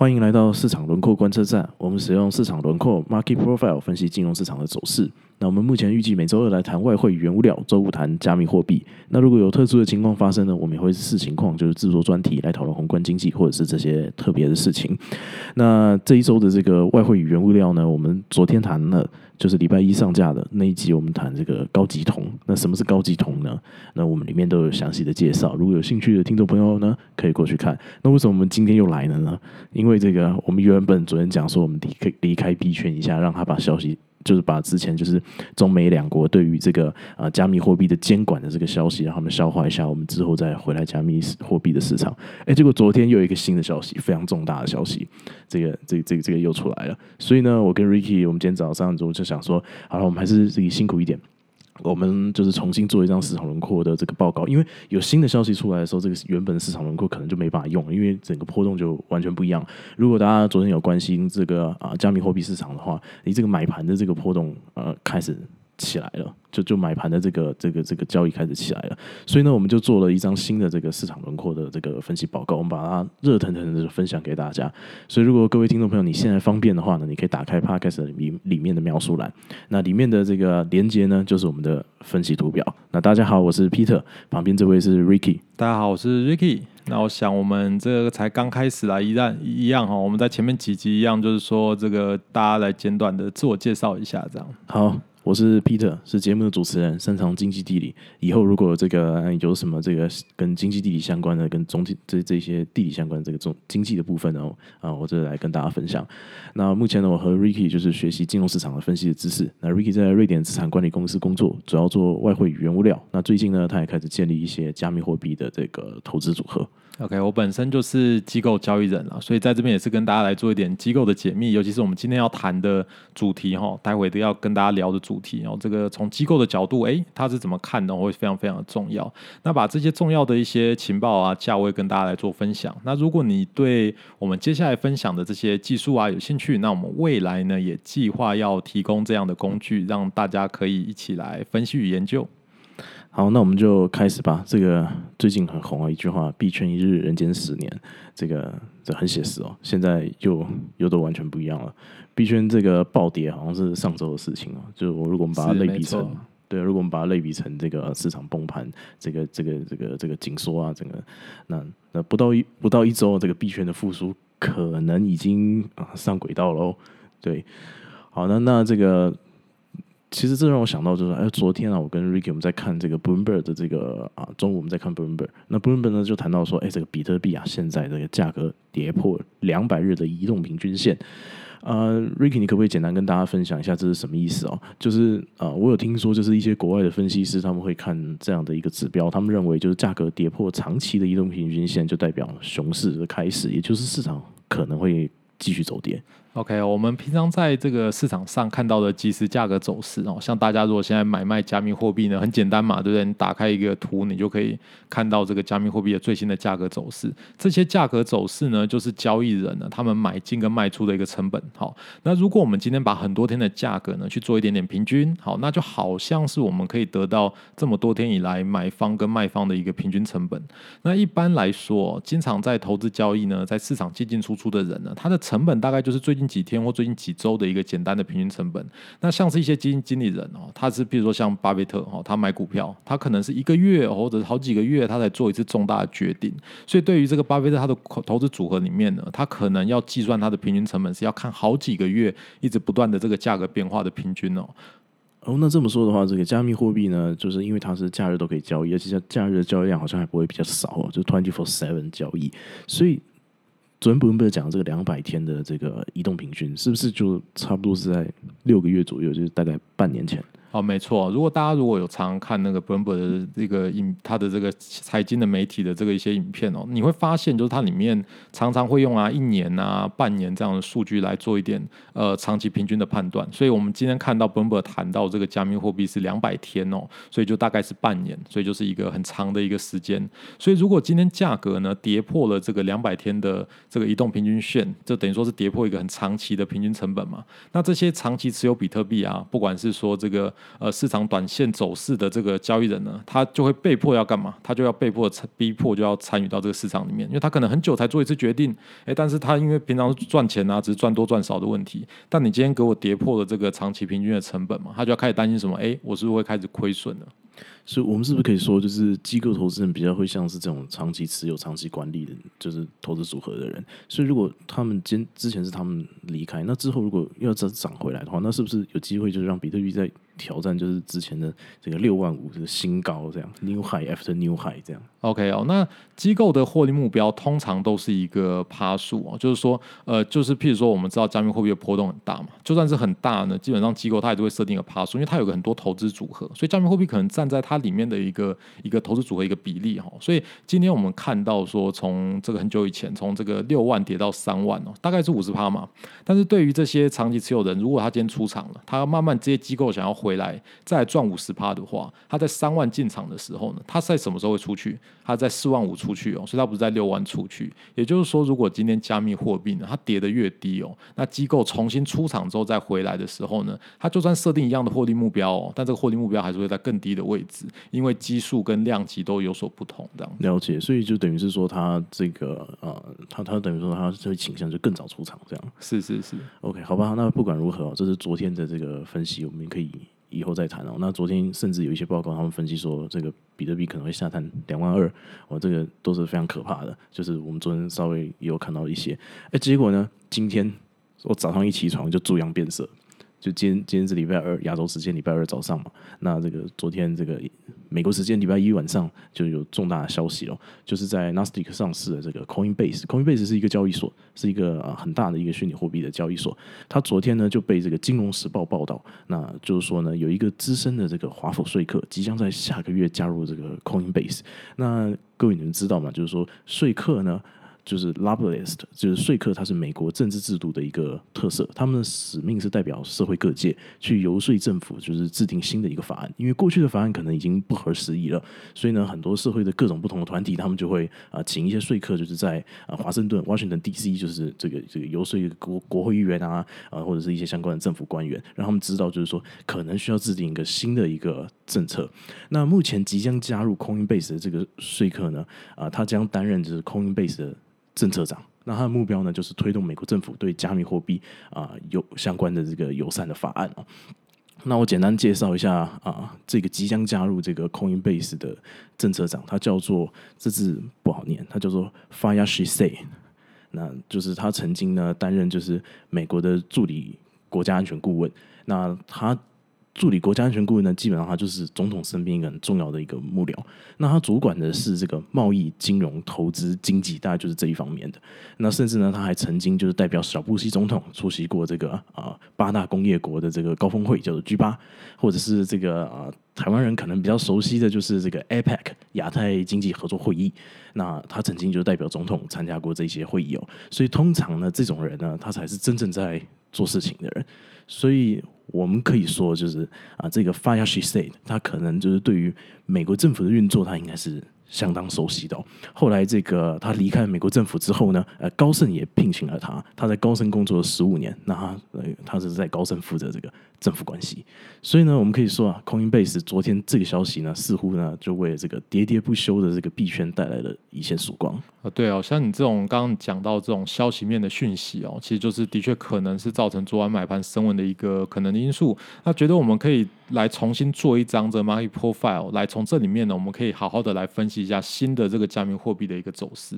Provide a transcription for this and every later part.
欢迎来到市场轮廓观测站。我们使用市场轮廓 （Market Profile） 分析金融市场的走势。那我们目前预计每周二来谈外汇原物料，周五谈加密货币。那如果有特殊的情况发生呢，我们也会视情况，就是制作专题来讨论宏观经济或者是这些特别的事情。那这一周的这个外汇与原物料呢，我们昨天谈了，就是礼拜一上架的那一集，我们谈这个高级铜。那什么是高级铜呢？那我们里面都有详细的介绍。如果有兴趣的听众朋友呢，可以过去看。那为什么我们今天又来了呢？因为这个我们原本昨天讲说，我们离开离开币圈一下，让他把消息。就是把之前就是中美两国对于这个啊加密货币的监管的这个消息，让他们消化一下，我们之后再回来加密货币的市场。哎，结果昨天又有一个新的消息，非常重大的消息，这个这个这个这个又出来了。所以呢，我跟 Ricky，我们今天早上就就想说，好了，我们还是自己辛苦一点。我们就是重新做一张市场轮廓的这个报告，因为有新的消息出来的时候，这个原本市场轮廓可能就没办法用，因为整个波动就完全不一样。如果大家昨天有关心这个啊加密货币市场的话，你这个买盘的这个波动呃开始。起来了，就就买盘的这个这个这个交易开始起来了，所以呢，我们就做了一张新的这个市场轮廓的这个分析报告，我们把它热腾腾的分享给大家。所以，如果各位听众朋友你现在方便的话呢，你可以打开 Podcast 里里面的描述栏，那里面的这个连接呢，就是我们的分析图表。那大家好，我是 Peter，旁边这位是 Ricky。大家好，我是 Ricky。那我想我们这个才刚开始来，一样一样哈，我们在前面几集一样，就是说这个大家来简短的自我介绍一下，这样好。我是 Peter，是节目的主持人，擅长经济地理。以后如果这个有什么这个跟经济地理相关的，跟总体这这些地理相关的这个总经济的部分呢，啊，我这来跟大家分享。那目前呢，我和 Ricky 就是学习金融市场的分析的知识。那 Ricky 在瑞典资产管理公司工作，主要做外汇与原物料。那最近呢，他也开始建立一些加密货币的这个投资组合。OK，我本身就是机构交易人啊，所以在这边也是跟大家来做一点机构的解密，尤其是我们今天要谈的主题哈，待会都要跟大家聊的主题然后这个从机构的角度，哎，他是怎么看的，会非常非常的重要。那把这些重要的一些情报啊、价位跟大家来做分享。那如果你对我们接下来分享的这些技术啊有兴趣，那我们未来呢也计划要提供这样的工具，让大家可以一起来分析与研究。好，那我们就开始吧。这个最近很红啊，一句话：“币圈一日，人间十年。”这个这很写实哦。现在又又都完全不一样了。币圈这个暴跌好像是上周的事情哦。就我如果我们把它类比成，对，如果我们把它类比成这个市场崩盘，这个这个这个这个紧缩啊，整个那那不到一不到一周，这个币圈的复苏可能已经啊上轨道喽。对，好，那那这个。其实这让我想到，就是哎，昨天啊，我跟 Ricky 我们在看这个 Bloomberg 的这个啊，中午我们在看 Bloomberg，那 Bloomberg 呢就谈到说，哎，这个比特币啊，现在这个价格跌破两百日的移动平均线。呃，Ricky，你可不可以简单跟大家分享一下这是什么意思哦？就是啊，我有听说，就是一些国外的分析师他们会看这样的一个指标，他们认为就是价格跌破长期的移动平均线，就代表熊市的开始，也就是市场可能会继续走跌。OK，我们平常在这个市场上看到的即时价格走势哦，像大家如果现在买卖加密货币呢，很简单嘛，对不对？你打开一个图，你就可以看到这个加密货币的最新的价格走势。这些价格走势呢，就是交易人呢他们买进跟卖出的一个成本。好，那如果我们今天把很多天的价格呢去做一点点平均，好，那就好像是我们可以得到这么多天以来买方跟卖方的一个平均成本。那一般来说，经常在投资交易呢，在市场进进出出的人呢，他的成本大概就是最近。几天或最近几周的一个简单的平均成本，那像是一些基金经理人哦，他是比如说像巴菲特哦，他买股票，他可能是一个月或者好几个月，他才做一次重大的决定。所以对于这个巴菲特他的投资组合里面呢，他可能要计算他的平均成本是要看好几个月一直不断的这个价格变化的平均哦。哦，那这么说的话，这个加密货币呢，就是因为它是假日都可以交易，而且假日的交易量好像还不会比较少哦，就 twenty four seven 交易，所以。昨天不用不讲这个两百天的这个移动平均，是不是就差不多是在六个月左右，就是大概半年前。哦，没错。如果大家如果有常看那个 Bloomberg 的这个影，它的这个财经的媒体的这个一些影片哦，你会发现就是它里面常常会用啊一年啊半年这样的数据来做一点呃长期平均的判断。所以我们今天看到 Bloomberg 谈到这个加密货币是两百天哦，所以就大概是半年，所以就是一个很长的一个时间。所以如果今天价格呢跌破了这个两百天的这个移动平均线，就等于说是跌破一个很长期的平均成本嘛。那这些长期持有比特币啊，不管是说这个呃市场短线走势的这个交易人呢，他就会被迫要干嘛？他就要被迫逼迫就要参与到这个市场里面，因为他可能很久才做一次决定，诶，但是他因为平常赚钱啊，只是赚多赚少的问题，但你今天给我跌破了这个长期平均的成本嘛，他就要开始担心什么？诶，我是不是会开始亏损了？所以，我们是不是可以说，就是机构投资人比较会像是这种长期持有、长期管理的，就是投资组合的人。所以，如果他们今之前是他们离开，那之后如果要再涨回来的话，那是不是有机会就是让比特币在挑战就是之前的这个六万五这个新高，这样 new high after new high 这样？OK 哦，那机构的获利目标通常都是一个趴数哦，就是说，呃，就是譬如说，我们知道加密货币的波动很大嘛，就算是很大呢，基本上机构它也都会设定一个趴数，因为它有个很多投资组合，所以加密货币可能站在它。里面的一个一个投资组合一个比例哈，所以今天我们看到说，从这个很久以前，从这个六万跌到三万哦，大概是五十趴嘛。但是对于这些长期持有人，如果他今天出场了，他慢慢这些机构想要回来再赚五十趴的话，他在三万进场的时候呢，他在什么时候会出去？他在四万五出去哦，所以他不是在六万出去。也就是说，如果今天加密货币呢，它跌得越低哦，那机构重新出场之后再回来的时候呢，他就算设定一样的获利目标哦，但这个获利目标还是会在更低的位置。因为基数跟量级都有所不同，这样了解，所以就等于是说，他这个呃，他他等于说他会倾向就更早出场，这样是是是，OK，好吧，那不管如何，这是昨天的这个分析，我们可以以后再谈哦。那昨天甚至有一些报告，他们分析说，这个比特币可能会下探两万二，我，这个都是非常可怕的。就是我们昨天稍微也有看到一些，哎，结果呢，今天我早上一起床就猪羊变色。就今天，今天是礼拜二，亚洲时间礼拜二早上嘛。那这个昨天这个美国时间礼拜一晚上就有重大的消息了，就是在 Nasdaq 上市的这个 Coinbase。Coinbase 是一个交易所，是一个啊很大的一个虚拟货币的交易所。它昨天呢就被这个金融时报报道，那就是说呢有一个资深的这个华府说客即将在下个月加入这个 Coinbase。那各位你们知道吗？就是说说客呢。就是 lobbyist，就是说客，它是美国政治制度的一个特色。他们的使命是代表社会各界去游说政府，就是制定新的一个法案。因为过去的法案可能已经不合时宜了，所以呢，很多社会的各种不同的团体，他们就会啊，请一些说客，就是在啊华盛顿 （Washington D.C.） 就是这个这个游说国国会议员啊啊，或者是一些相关的政府官员，让他们知道，就是说可能需要制定一个新的一个政策。那目前即将加入 Coinbase 的这个说客呢，啊，他将担任就是 Coinbase 的。政策长，那他的目标呢，就是推动美国政府对加密货币啊有相关的这个友善的法案哦。那我简单介绍一下啊，这个即将加入这个 Coinbase 的政策长，他叫做这字不好念，他叫做 Fayashe。那就是他曾经呢担任就是美国的助理国家安全顾问，那他。助理国家安全顾问呢，基本上他就是总统身边一个很重要的一个幕僚。那他主管的是这个贸易、金融、投资、经济，大概就是这一方面的。那甚至呢，他还曾经就是代表小布希总统出席过这个啊八大工业国的这个高峰会，叫做 G 八，或者是这个啊台湾人可能比较熟悉的就是这个 APEC 亚太经济合作会议。那他曾经就代表总统参加过这些会议哦。所以通常呢，这种人呢，他才是真正在做事情的人。所以。我们可以说，就是啊，这个 Fire She Said，他可能就是对于美国政府的运作，他应该是。相当熟悉的。后来，这个他离开美国政府之后呢，呃，高盛也聘请了他。他在高盛工作了十五年，那他呃，他是在高盛负责这个政府关系。所以呢，我们可以说啊，Coinbase 昨天这个消息呢，似乎呢，就为这个喋喋不休的这个币圈带来了一线曙光啊。对哦，像你这种刚刚讲到这种消息面的讯息哦，其实就是的确可能是造成昨晚买盘升温的一个可能的因素。那觉得我们可以来重新做一张这 market profile，来从这里面呢，我们可以好好的来分析。一下新的这个加密货币的一个走势，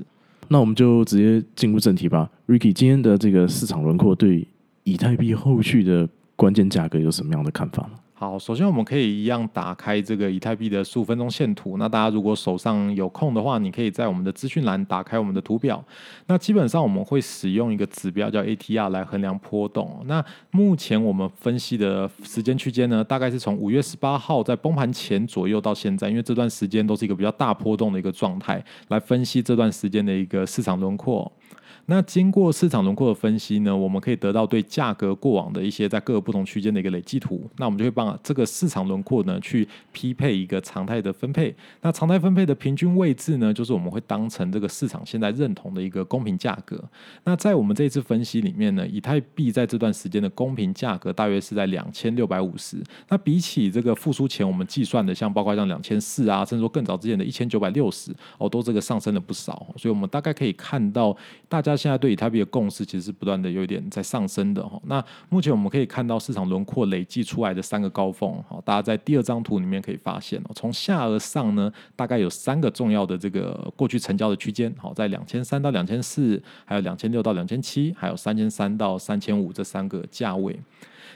那我们就直接进入正题吧。Ricky，今天的这个市场轮廓对以太币后续的关键价格有什么样的看法？好，首先我们可以一样打开这个以太币的十五分钟线图。那大家如果手上有空的话，你可以在我们的资讯栏打开我们的图表。那基本上我们会使用一个指标叫 ATR 来衡量波动。那目前我们分析的时间区间呢，大概是从五月十八号在崩盘前左右到现在，因为这段时间都是一个比较大波动的一个状态，来分析这段时间的一个市场轮廓。那经过市场轮廓的分析呢，我们可以得到对价格过往的一些在各个不同区间的一个累积图。那我们就会帮这个市场轮廓呢去匹配一个常态的分配。那常态分配的平均位置呢，就是我们会当成这个市场现在认同的一个公平价格。那在我们这一次分析里面呢，以太币在这段时间的公平价格大约是在两千六百五十。那比起这个复苏前我们计算的，像包括像两千四啊，甚至说更早之前的一千九百六十哦，都这个上升了不少。所以我们大概可以看到大家。现在对以太币的共识其实是不断的有一点在上升的哈。那目前我们可以看到市场轮廓累计出来的三个高峰哈，大家在第二张图里面可以发现哦，从下而上呢，大概有三个重要的这个过去成交的区间，好，在两千三到两千四，还有两千六到两千七，还有三千三到三千五这三个价位。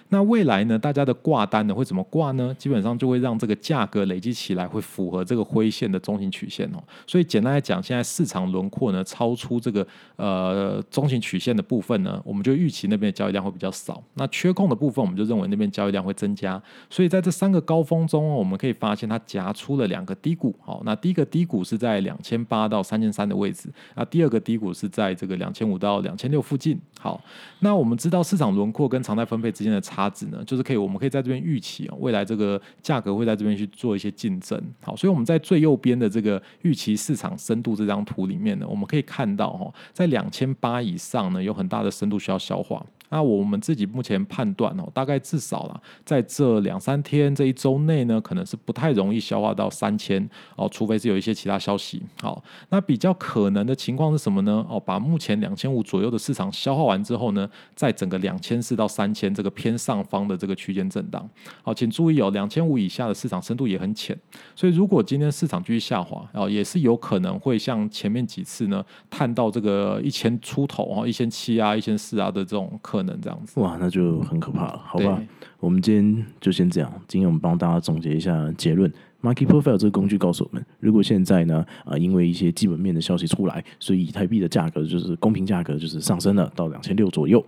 那未来呢？大家的挂单呢会怎么挂呢？基本上就会让这个价格累积起来会符合这个灰线的中型曲线哦。所以简单来讲，现在市场轮廓呢超出这个呃中型曲线的部分呢，我们就预期那边的交易量会比较少。那缺空的部分，我们就认为那边交易量会增加。所以在这三个高峰中，我们可以发现它夹出了两个低谷。好，那第一个低谷是在两千八到三千三的位置，那第二个低谷是在这个两千五到两千六附近。好，那我们知道市场轮廓跟常态分配之间的差。值呢，就是可以，我们可以在这边预期啊，未来这个价格会在这边去做一些竞争。好，所以我们在最右边的这个预期市场深度这张图里面呢，我们可以看到哈，在两千八以上呢，有很大的深度需要消化。那我们自己目前判断哦，大概至少了，在这两三天这一周内呢，可能是不太容易消化到三千哦，除非是有一些其他消息。好，那比较可能的情况是什么呢？哦，把目前两千五左右的市场消化完之后呢，在整个两千四到三千这个偏上方的这个区间震荡。好，请注意哦，两千五以下的市场深度也很浅，所以如果今天市场继续下滑哦，也是有可能会像前面几次呢，探到这个一千出头啊，一千七啊，一千四啊的这种可。能这样子哇，那就很可怕了，好吧？我们今天就先这样。今天我们帮大家总结一下结论：Market Profile 这个工具告诉我们，如果现在呢啊，因为一些基本面的消息出来，所以以太币的价格就是公平价格就是上升了到两千六左右。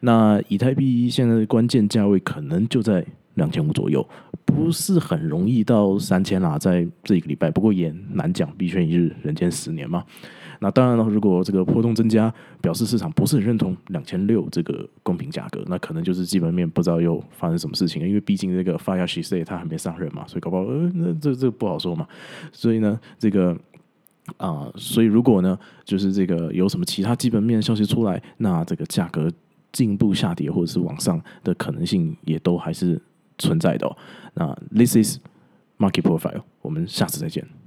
那以太币现在的关键价位可能就在两千五左右，不是很容易到三千啦，在这一个礼拜。不过也难讲，币圈一日，人间十年嘛。那当然了，如果这个波动增加，表示市场不是很认同两千六这个公平价格，那可能就是基本面不知道又发生什么事情了。因为毕竟这个发亚西塞他还没上任嘛，所以搞不好呃，那这这不好说嘛。所以呢，这个啊，所以如果呢，就是这个有什么其他基本面消息出来，那这个价格进一步下跌或者是往上的可能性也都还是存在的。哦那 This is Market Profile，我们下次再见。